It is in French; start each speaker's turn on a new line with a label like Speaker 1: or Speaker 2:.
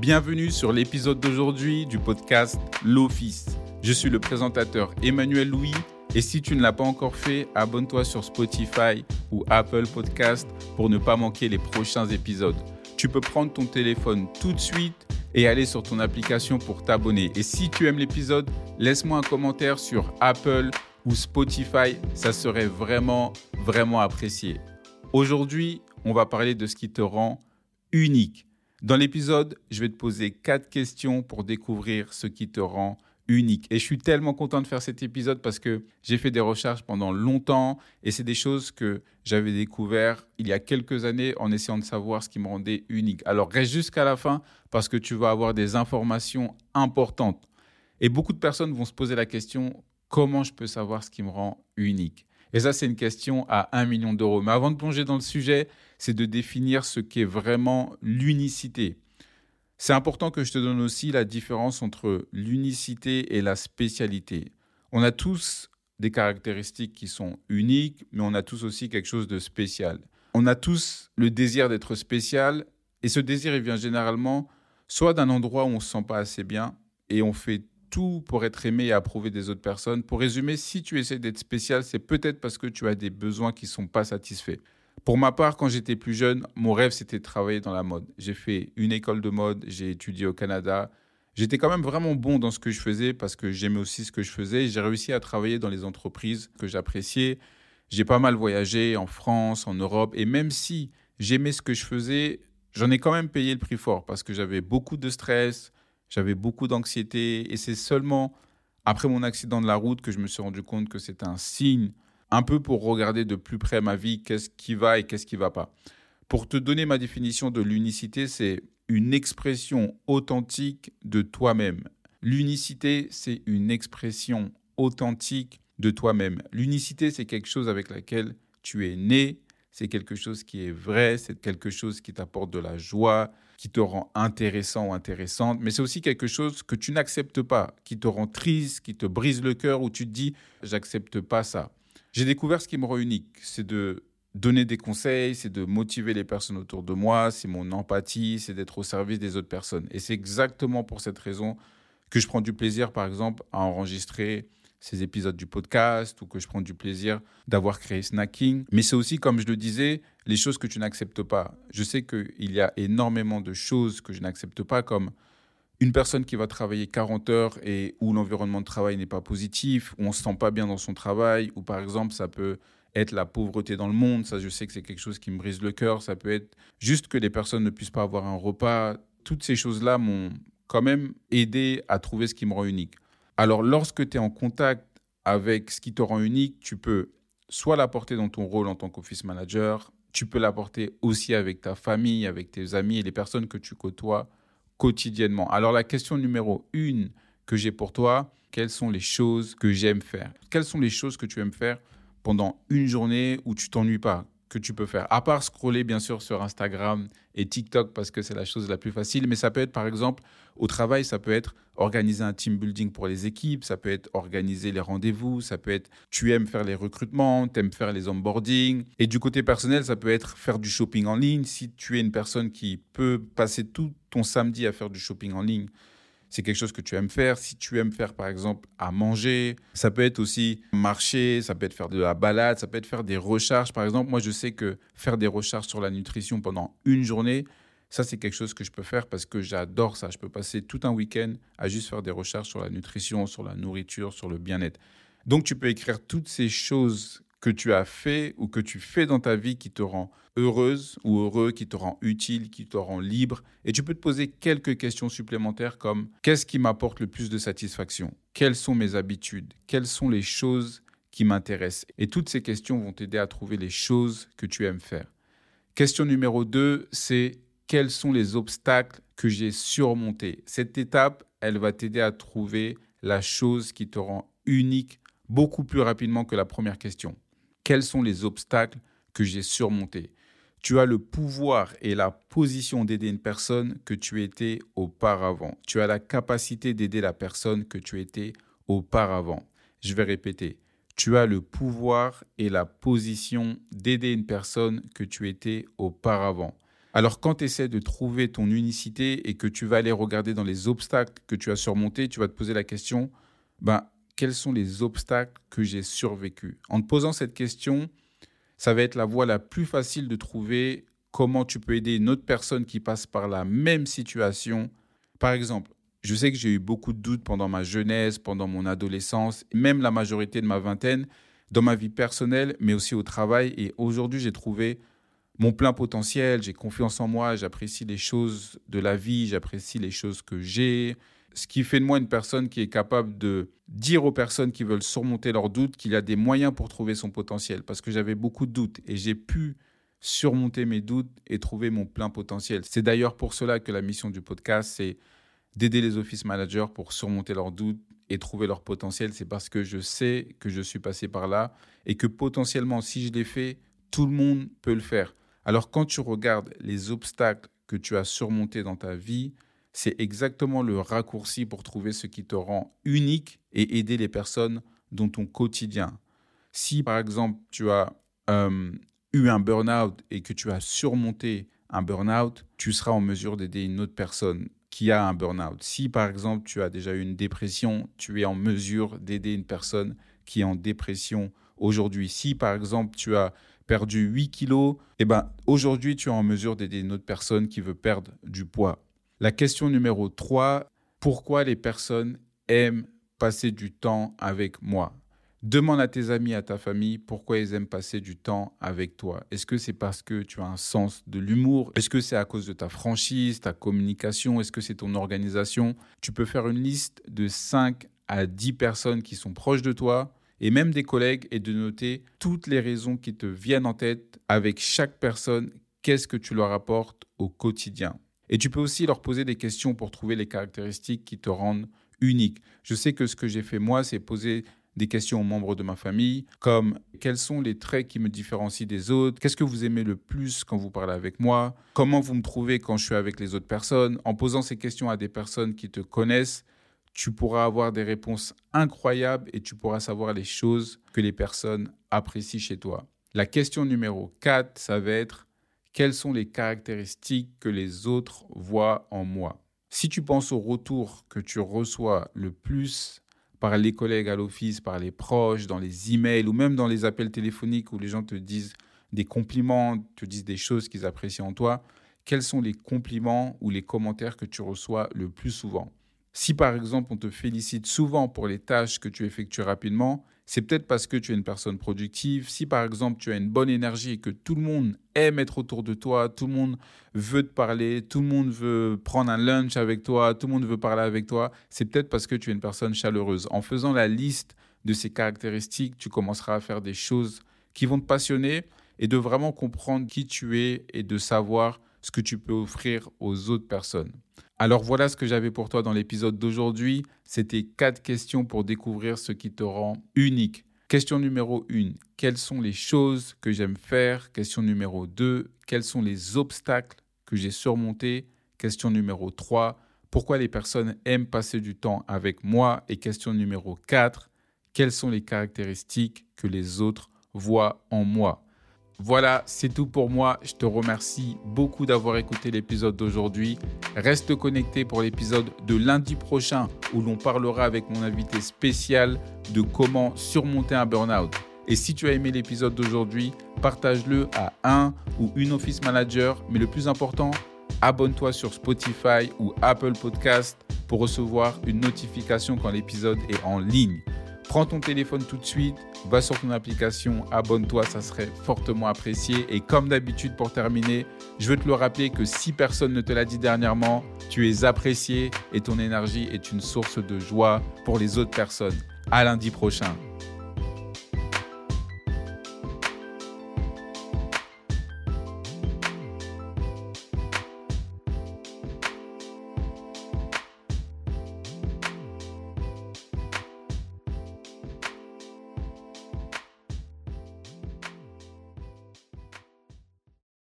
Speaker 1: Bienvenue sur l'épisode d'aujourd'hui du podcast L'Office. Je suis le présentateur Emmanuel Louis et si tu ne l'as pas encore fait, abonne-toi sur Spotify ou Apple Podcast pour ne pas manquer les prochains épisodes. Tu peux prendre ton téléphone tout de suite et aller sur ton application pour t'abonner. Et si tu aimes l'épisode, laisse-moi un commentaire sur Apple ou Spotify, ça serait vraiment, vraiment apprécié. Aujourd'hui, on va parler de ce qui te rend unique. Dans l'épisode, je vais te poser quatre questions pour découvrir ce qui te rend unique. Et je suis tellement content de faire cet épisode parce que j'ai fait des recherches pendant longtemps et c'est des choses que j'avais découvert il y a quelques années en essayant de savoir ce qui me rendait unique. Alors reste jusqu'à la fin parce que tu vas avoir des informations importantes. Et beaucoup de personnes vont se poser la question comment je peux savoir ce qui me rend unique? Et ça, c'est une question à un million d'euros. Mais avant de plonger dans le sujet, c'est de définir ce qu'est vraiment l'unicité. C'est important que je te donne aussi la différence entre l'unicité et la spécialité. On a tous des caractéristiques qui sont uniques, mais on a tous aussi quelque chose de spécial. On a tous le désir d'être spécial, et ce désir, il vient généralement soit d'un endroit où on ne se sent pas assez bien, et on fait tout pour être aimé et approuvé des autres personnes. Pour résumer, si tu essaies d'être spécial, c'est peut-être parce que tu as des besoins qui ne sont pas satisfaits. Pour ma part, quand j'étais plus jeune, mon rêve, c'était de travailler dans la mode. J'ai fait une école de mode, j'ai étudié au Canada. J'étais quand même vraiment bon dans ce que je faisais parce que j'aimais aussi ce que je faisais. J'ai réussi à travailler dans les entreprises que j'appréciais. J'ai pas mal voyagé en France, en Europe. Et même si j'aimais ce que je faisais, j'en ai quand même payé le prix fort parce que j'avais beaucoup de stress, j'avais beaucoup d'anxiété. Et c'est seulement après mon accident de la route que je me suis rendu compte que c'était un signe un peu pour regarder de plus près ma vie, qu'est-ce qui va et qu'est-ce qui va pas. Pour te donner ma définition de l'unicité, c'est une expression authentique de toi-même. L'unicité, c'est une expression authentique de toi-même. L'unicité, c'est quelque chose avec laquelle tu es né, c'est quelque chose qui est vrai, c'est quelque chose qui t'apporte de la joie, qui te rend intéressant ou intéressante, mais c'est aussi quelque chose que tu n'acceptes pas, qui te rend triste, qui te brise le cœur, où tu te dis, j'accepte pas ça. J'ai découvert ce qui me rend unique, c'est de donner des conseils, c'est de motiver les personnes autour de moi, c'est mon empathie, c'est d'être au service des autres personnes. Et c'est exactement pour cette raison que je prends du plaisir, par exemple, à enregistrer ces épisodes du podcast ou que je prends du plaisir d'avoir créé Snacking. Mais c'est aussi, comme je le disais, les choses que tu n'acceptes pas. Je sais qu'il y a énormément de choses que je n'accepte pas, comme une personne qui va travailler 40 heures et où l'environnement de travail n'est pas positif, où on ne se sent pas bien dans son travail, ou par exemple ça peut être la pauvreté dans le monde, ça je sais que c'est quelque chose qui me brise le cœur, ça peut être juste que les personnes ne puissent pas avoir un repas, toutes ces choses-là m'ont quand même aidé à trouver ce qui me rend unique. Alors lorsque tu es en contact avec ce qui te rend unique, tu peux soit l'apporter dans ton rôle en tant qu'office manager, tu peux l'apporter aussi avec ta famille, avec tes amis et les personnes que tu côtoies quotidiennement. Alors la question numéro une que j'ai pour toi, quelles sont les choses que j'aime faire? Quelles sont les choses que tu aimes faire pendant une journée où tu t'ennuies pas? Que tu peux faire À part scroller bien sûr sur Instagram et TikTok parce que c'est la chose la plus facile, mais ça peut être par exemple au travail, ça peut être organiser un team building pour les équipes, ça peut être organiser les rendez-vous, ça peut être tu aimes faire les recrutements, tu aimes faire les onboarding. Et du côté personnel, ça peut être faire du shopping en ligne. Si tu es une personne qui peut passer tout ton samedi à faire du shopping en ligne, c'est quelque chose que tu aimes faire. Si tu aimes faire, par exemple, à manger, ça peut être aussi marcher, ça peut être faire de la balade, ça peut être faire des recharges. Par exemple, moi, je sais que faire des recharges sur la nutrition pendant une journée, ça, c'est quelque chose que je peux faire parce que j'adore ça. Je peux passer tout un week-end à juste faire des recherches sur la nutrition, sur la nourriture, sur le bien-être. Donc, tu peux écrire toutes ces choses que tu as fait ou que tu fais dans ta vie qui te rend heureuse ou heureux, qui te rend utile, qui te rend libre. Et tu peux te poser quelques questions supplémentaires comme qu'est-ce qui m'apporte le plus de satisfaction? Quelles sont mes habitudes? Quelles sont les choses qui m'intéressent? Et toutes ces questions vont t'aider à trouver les choses que tu aimes faire. Question numéro 2, c'est quels sont les obstacles que j'ai surmontés? Cette étape, elle va t'aider à trouver la chose qui te rend unique beaucoup plus rapidement que la première question. Quels sont les obstacles que j'ai surmontés Tu as le pouvoir et la position d'aider une personne que tu étais auparavant. Tu as la capacité d'aider la personne que tu étais auparavant. Je vais répéter. Tu as le pouvoir et la position d'aider une personne que tu étais auparavant. Alors quand tu essaies de trouver ton unicité et que tu vas aller regarder dans les obstacles que tu as surmontés, tu vas te poser la question, ben, quels sont les obstacles que j'ai survécus En te posant cette question, ça va être la voie la plus facile de trouver comment tu peux aider une autre personne qui passe par la même situation. Par exemple, je sais que j'ai eu beaucoup de doutes pendant ma jeunesse, pendant mon adolescence, même la majorité de ma vingtaine, dans ma vie personnelle, mais aussi au travail. Et aujourd'hui, j'ai trouvé mon plein potentiel, j'ai confiance en moi, j'apprécie les choses de la vie, j'apprécie les choses que j'ai. Ce qui fait de moi une personne qui est capable de dire aux personnes qui veulent surmonter leurs doutes qu'il y a des moyens pour trouver son potentiel. Parce que j'avais beaucoup de doutes et j'ai pu surmonter mes doutes et trouver mon plein potentiel. C'est d'ailleurs pour cela que la mission du podcast, c'est d'aider les office managers pour surmonter leurs doutes et trouver leur potentiel. C'est parce que je sais que je suis passé par là et que potentiellement, si je l'ai fait, tout le monde peut le faire. Alors quand tu regardes les obstacles que tu as surmontés dans ta vie, c'est exactement le raccourci pour trouver ce qui te rend unique et aider les personnes dans ton quotidien. Si par exemple tu as euh, eu un burn-out et que tu as surmonté un burn-out, tu seras en mesure d'aider une autre personne qui a un burn-out. Si par exemple tu as déjà eu une dépression, tu es en mesure d'aider une personne qui est en dépression aujourd'hui. Si par exemple tu as perdu 8 kilos, eh ben, aujourd'hui tu es en mesure d'aider une autre personne qui veut perdre du poids. La question numéro 3, pourquoi les personnes aiment passer du temps avec moi? Demande à tes amis, à ta famille, pourquoi ils aiment passer du temps avec toi. Est-ce que c'est parce que tu as un sens de l'humour? Est-ce que c'est à cause de ta franchise, ta communication? Est-ce que c'est ton organisation? Tu peux faire une liste de 5 à 10 personnes qui sont proches de toi et même des collègues et de noter toutes les raisons qui te viennent en tête avec chaque personne. Qu'est-ce que tu leur apportes au quotidien? Et tu peux aussi leur poser des questions pour trouver les caractéristiques qui te rendent unique. Je sais que ce que j'ai fait moi, c'est poser des questions aux membres de ma famille, comme quels sont les traits qui me différencient des autres, qu'est-ce que vous aimez le plus quand vous parlez avec moi, comment vous me trouvez quand je suis avec les autres personnes? En posant ces questions à des personnes qui te connaissent, tu pourras avoir des réponses incroyables et tu pourras savoir les choses que les personnes apprécient chez toi. La question numéro 4, ça va être quelles sont les caractéristiques que les autres voient en moi? Si tu penses au retour que tu reçois le plus par les collègues à l'office, par les proches, dans les emails ou même dans les appels téléphoniques où les gens te disent des compliments, te disent des choses qu'ils apprécient en toi, quels sont les compliments ou les commentaires que tu reçois le plus souvent? Si par exemple on te félicite souvent pour les tâches que tu effectues rapidement, c'est peut-être parce que tu es une personne productive. Si par exemple tu as une bonne énergie et que tout le monde aime être autour de toi, tout le monde veut te parler, tout le monde veut prendre un lunch avec toi, tout le monde veut parler avec toi, c'est peut-être parce que tu es une personne chaleureuse. En faisant la liste de ces caractéristiques, tu commenceras à faire des choses qui vont te passionner et de vraiment comprendre qui tu es et de savoir ce que tu peux offrir aux autres personnes. Alors voilà ce que j'avais pour toi dans l'épisode d'aujourd'hui. C'était quatre questions pour découvrir ce qui te rend unique. Question numéro 1, quelles sont les choses que j'aime faire? Question numéro 2, quels sont les obstacles que j'ai surmontés? Question numéro 3, pourquoi les personnes aiment passer du temps avec moi? Et question numéro 4, quelles sont les caractéristiques que les autres voient en moi? Voilà, c'est tout pour moi. Je te remercie beaucoup d'avoir écouté l'épisode d'aujourd'hui. Reste connecté pour l'épisode de lundi prochain où l'on parlera avec mon invité spécial de comment surmonter un burn-out. Et si tu as aimé l'épisode d'aujourd'hui, partage-le à un ou une office manager. Mais le plus important, abonne-toi sur Spotify ou Apple Podcast pour recevoir une notification quand l'épisode est en ligne. Prends ton téléphone tout de suite, va sur ton application, abonne-toi, ça serait fortement apprécié. Et comme d'habitude, pour terminer, je veux te le rappeler que si personne ne te l'a dit dernièrement, tu es apprécié et ton énergie est une source de joie pour les autres personnes. À lundi prochain.